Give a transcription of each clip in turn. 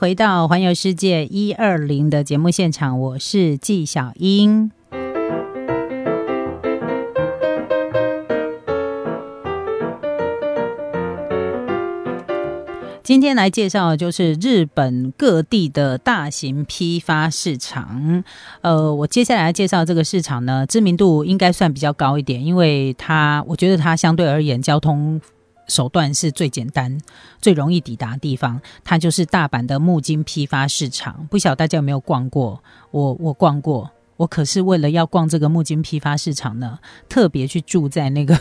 回到《环游世界一二零》的节目现场，我是纪晓英。今天来介绍的就是日本各地的大型批发市场。呃，我接下来介绍这个市场呢，知名度应该算比较高一点，因为它，我觉得它相对而言交通。手段是最简单、最容易抵达的地方，它就是大阪的木金批发市场。不晓大家有没有逛过？我我逛过，我可是为了要逛这个木金批发市场呢，特别去住在那个，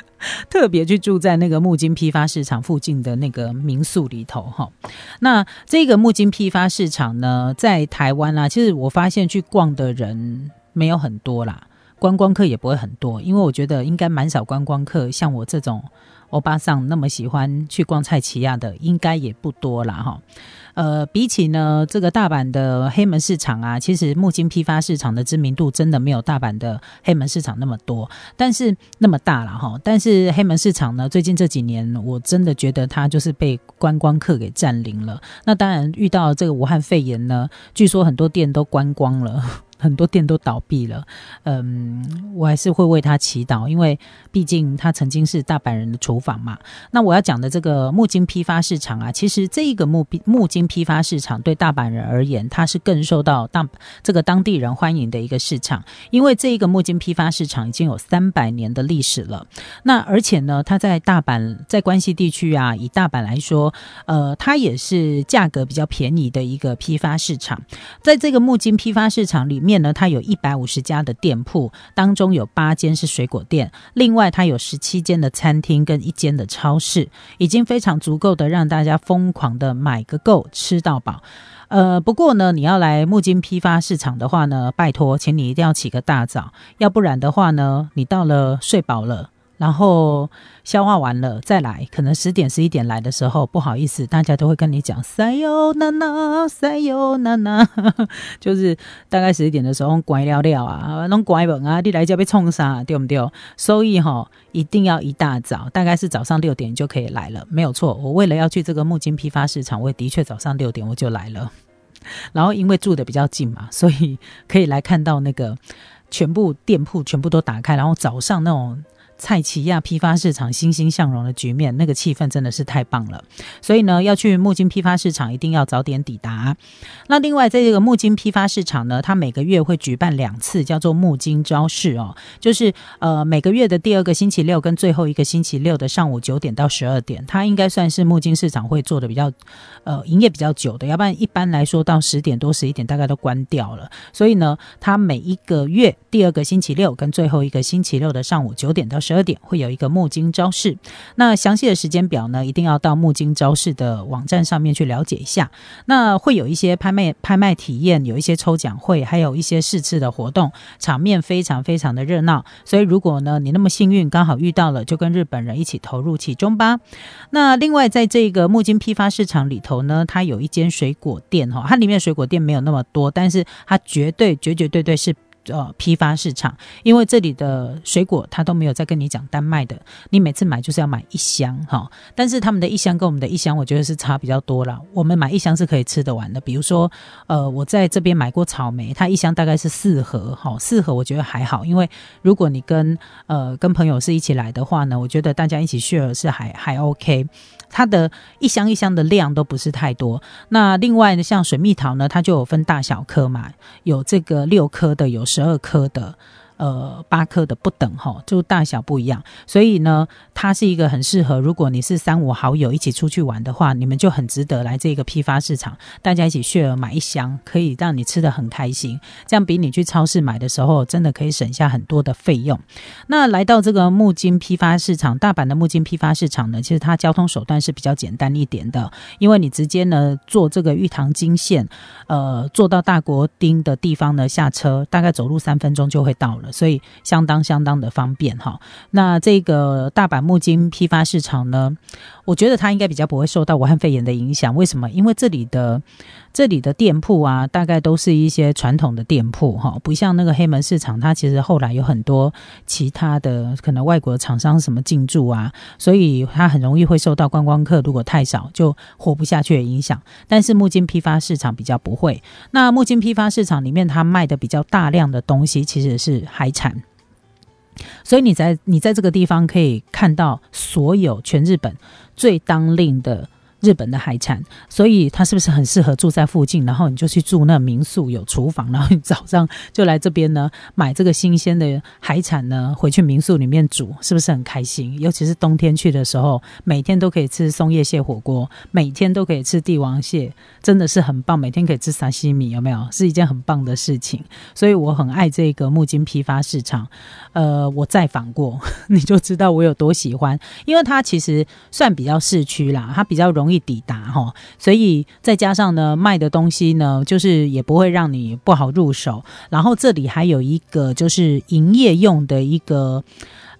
特别去住在那个木金批发市场附近的那个民宿里头哈。那这个木金批发市场呢，在台湾啊，其实我发现去逛的人没有很多啦，观光客也不会很多，因为我觉得应该蛮少观光客，像我这种。欧巴桑那么喜欢去逛菜奇亚的，应该也不多了哈。呃，比起呢这个大阪的黑门市场啊，其实木金批发市场的知名度真的没有大阪的黑门市场那么多，但是那么大了哈。但是黑门市场呢，最近这几年我真的觉得它就是被观光客给占领了。那当然遇到这个武汉肺炎呢，据说很多店都关光了。很多店都倒闭了，嗯，我还是会为他祈祷，因为毕竟他曾经是大阪人的厨房嘛。那我要讲的这个木金批发市场啊，其实这一个木木金批发市场对大阪人而言，它是更受到大这个当地人欢迎的一个市场，因为这一个木金批发市场已经有三百年的历史了。那而且呢，它在大阪在关西地区啊，以大阪来说，呃，它也是价格比较便宜的一个批发市场，在这个木金批发市场里面。呢，它有一百五十家的店铺，当中有八间是水果店，另外它有十七间的餐厅跟一间的超市，已经非常足够的让大家疯狂的买个够，吃到饱。呃，不过呢，你要来木金批发市场的话呢，拜托，请你一定要起个大早，要不然的话呢，你到了睡饱了。然后消化完了再来，可能十点十一点来的时候，不好意思，大家都会跟你讲塞哟娜娜，塞哟娜娜，就是大概十一点的时候乖了了啊，弄乖门啊，你来就被冲杀，对不对？所以哈，一定要一大早，大概是早上六点就可以来了，没有错。我为了要去这个木金批发市场，我也的确早上六点我就来了。然后因为住的比较近嘛，所以可以来看到那个全部店铺全部都打开，然后早上那种。蔡奇亚批发市场欣欣向荣的局面，那个气氛真的是太棒了。所以呢，要去木金批发市场，一定要早点抵达。那另外，在这个木金批发市场呢，它每个月会举办两次，叫做木金招市哦，就是呃每个月的第二个星期六跟最后一个星期六的上午九点到十二点，它应该算是木金市场会做的比较呃营业比较久的，要不然一般来说到十点多十一点大概都关掉了。所以呢，它每一个月第二个星期六跟最后一个星期六的上午九点到十二点会有一个木金招式，那详细的时间表呢，一定要到木金招式的网站上面去了解一下。那会有一些拍卖、拍卖体验，有一些抽奖会，还有一些试吃的活动，场面非常非常的热闹。所以如果呢你那么幸运，刚好遇到了，就跟日本人一起投入其中吧。那另外在这个木金批发市场里头呢，它有一间水果店哈，它里面水果店没有那么多，但是它绝对绝绝对对是。呃，批发市场，因为这里的水果他都没有在跟你讲单卖的，你每次买就是要买一箱哈。但是他们的一箱跟我们的一箱，我觉得是差比较多了。我们买一箱是可以吃得完的，比如说，呃，我在这边买过草莓，它一箱大概是四盒哈，四盒我觉得还好，因为如果你跟呃跟朋友是一起来的话呢，我觉得大家一起 share 是还还 OK。它的一箱一箱的量都不是太多。那另外呢，像水蜜桃呢，它就有分大小颗嘛，有这个六颗的，有十二颗的。呃，八克的不等哈，就大小不一样，所以呢，它是一个很适合，如果你是三五好友一起出去玩的话，你们就很值得来这个批发市场，大家一起 share 买一箱，可以让你吃的很开心，这样比你去超市买的时候，真的可以省下很多的费用。那来到这个木金批发市场，大阪的木金批发市场呢，其实它交通手段是比较简单一点的，因为你直接呢坐这个玉堂金线，呃，坐到大国町的地方呢下车，大概走路三分钟就会到了。所以相当相当的方便哈。那这个大阪木金批发市场呢，我觉得它应该比较不会受到武汉肺炎的影响。为什么？因为这里的。这里的店铺啊，大概都是一些传统的店铺哈，不像那个黑门市场，它其实后来有很多其他的可能外国厂商什么进驻啊，所以它很容易会受到观光客如果太少就活不下去的影响。但是木金批发市场比较不会。那木金批发市场里面，它卖的比较大量的东西其实是海产，所以你在你在这个地方可以看到所有全日本最当令的。日本的海产，所以它是不是很适合住在附近？然后你就去住那民宿，有厨房，然后你早上就来这边呢，买这个新鲜的海产呢，回去民宿里面煮，是不是很开心？尤其是冬天去的时候，每天都可以吃松叶蟹火锅，每天都可以吃帝王蟹，真的是很棒。每天可以吃沙西米，有没有？是一件很棒的事情。所以我很爱这个木金批发市场。呃，我再访过，你就知道我有多喜欢，因为它其实算比较市区啦，它比较容易。抵达哈，所以再加上呢，卖的东西呢，就是也不会让你不好入手。然后这里还有一个就是营业用的一个。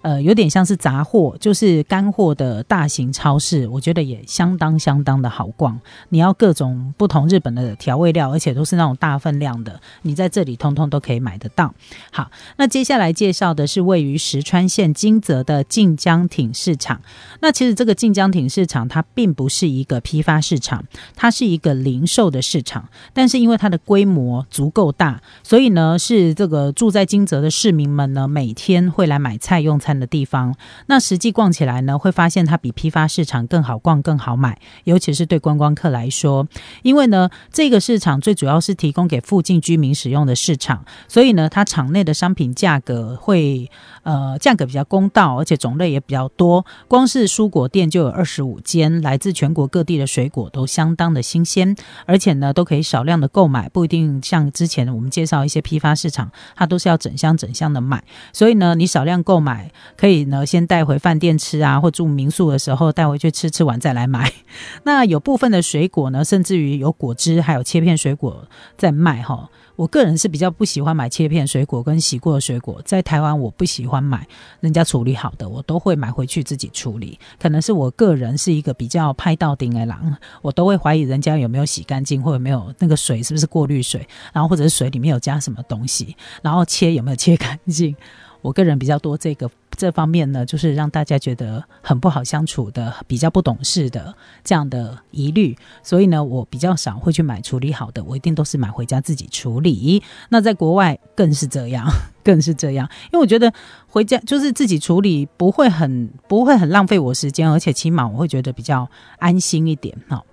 呃，有点像是杂货，就是干货的大型超市，我觉得也相当相当的好逛。你要各种不同日本的调味料，而且都是那种大分量的，你在这里通通都可以买得到。好，那接下来介绍的是位于石川县金泽的晋江町市场。那其实这个晋江町市场它并不是一个批发市场，它是一个零售的市场。但是因为它的规模足够大，所以呢，是这个住在金泽的市民们呢，每天会来买菜用餐。的地方，那实际逛起来呢，会发现它比批发市场更好逛、更好买，尤其是对观光客来说，因为呢，这个市场最主要是提供给附近居民使用的市场，所以呢，它场内的商品价格会呃价格比较公道，而且种类也比较多。光是蔬果店就有二十五间，来自全国各地的水果都相当的新鲜，而且呢，都可以少量的购买，不一定像之前我们介绍一些批发市场，它都是要整箱整箱的买，所以呢，你少量购买。可以呢，先带回饭店吃啊，或住民宿的时候带回去吃，吃完再来买。那有部分的水果呢，甚至于有果汁，还有切片水果在卖哈。我个人是比较不喜欢买切片水果跟洗过的水果，在台湾我不喜欢买人家处理好的，我都会买回去自己处理。可能是我个人是一个比较拍到顶的狼，我都会怀疑人家有没有洗干净，或者没有那个水是不是过滤水，然后或者是水里面有加什么东西，然后切有没有切干净。我个人比较多这个这方面呢，就是让大家觉得很不好相处的，比较不懂事的这样的疑虑，所以呢，我比较少会去买处理好的，我一定都是买回家自己处理。那在国外更是这样，更是这样，因为我觉得回家就是自己处理，不会很不会很浪费我时间，而且起码我会觉得比较安心一点哈。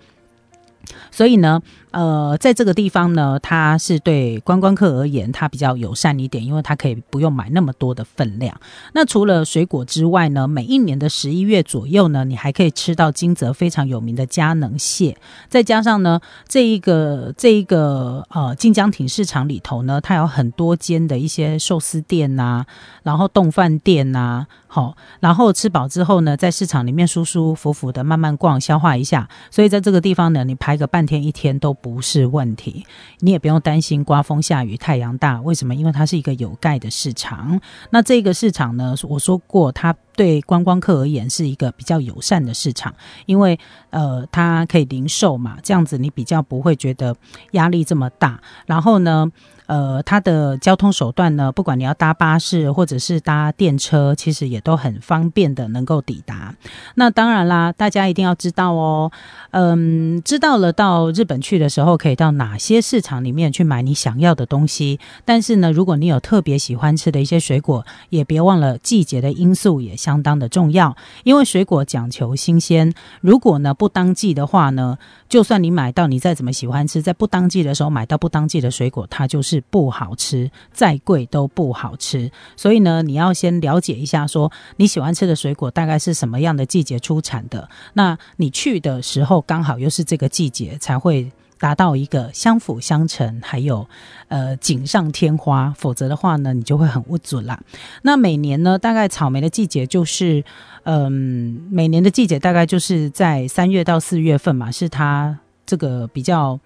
所以呢。呃，在这个地方呢，它是对观光客而言，它比较友善一点，因为它可以不用买那么多的分量。那除了水果之外呢，每一年的十一月左右呢，你还可以吃到金泽非常有名的佳能蟹。再加上呢，这一个这一个呃晋江町市场里头呢，它有很多间的一些寿司店呐，然后冻饭店呐，好，然后吃饱之后呢，在市场里面舒舒服服的慢慢逛，消化一下。所以在这个地方呢，你排个半天一天都。不是问题，你也不用担心刮风下雨、太阳大。为什么？因为它是一个有盖的市场。那这个市场呢？我说过，它对观光客而言是一个比较友善的市场，因为呃，它可以零售嘛，这样子你比较不会觉得压力这么大。然后呢？呃，它的交通手段呢，不管你要搭巴士或者是搭电车，其实也都很方便的能够抵达。那当然啦，大家一定要知道哦，嗯，知道了到日本去的时候，可以到哪些市场里面去买你想要的东西。但是呢，如果你有特别喜欢吃的一些水果，也别忘了季节的因素也相当的重要，因为水果讲求新鲜。如果呢不当季的话呢，就算你买到你再怎么喜欢吃，在不当季的时候买到不当季的水果，它就是。不好吃，再贵都不好吃。所以呢，你要先了解一下，说你喜欢吃的水果大概是什么样的季节出产的。那你去的时候刚好又是这个季节，才会达到一个相辅相成，还有呃锦上添花。否则的话呢，你就会很不准啦。那每年呢，大概草莓的季节就是，嗯，每年的季节大概就是在三月到四月份嘛，是它这个比较。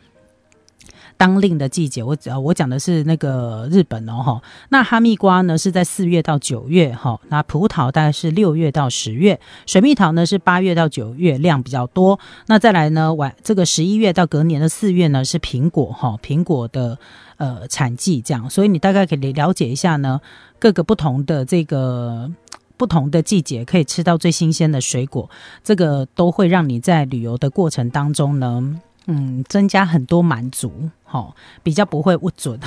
当令的季节。我呃，我讲的是那个日本哦，哈。那哈密瓜呢是在四月到九月，哈。那葡萄大概是六月到十月，水蜜桃呢是八月到九月，量比较多。那再来呢，晚这个十一月到隔年的四月呢是苹果，哈，苹果的呃产季这样。所以你大概可以了解一下呢，各个不同的这个。不同的季节可以吃到最新鲜的水果，这个都会让你在旅游的过程当中呢，嗯，增加很多满足，好，比较不会误准。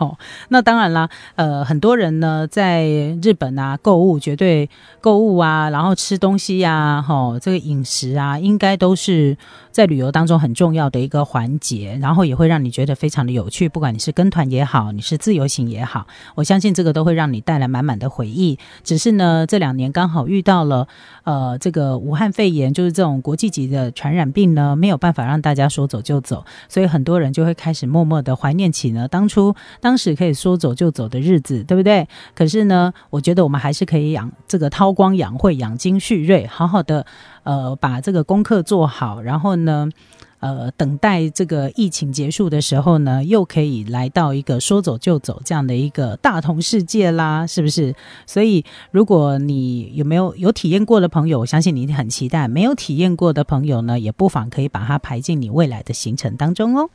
哦，那当然啦，呃，很多人呢在日本啊购物，绝对购物啊，然后吃东西呀，哈，这个饮食啊，应该都是在旅游当中很重要的一个环节，然后也会让你觉得非常的有趣。不管你是跟团也好，你是自由行也好，我相信这个都会让你带来满满的回忆。只是呢，这两年刚好遇到了呃这个武汉肺炎，就是这种国际级的传染病呢，没有办法让大家说走就走，所以很多人就会开始默默的怀念起呢当初当。当时可以说走就走的日子，对不对？可是呢，我觉得我们还是可以养这个韬光养晦、养精蓄锐，好好的呃把这个功课做好，然后呢，呃等待这个疫情结束的时候呢，又可以来到一个说走就走这样的一个大同世界啦，是不是？所以，如果你有没有有体验过的朋友，我相信你很期待；没有体验过的朋友呢，也不妨可以把它排进你未来的行程当中哦。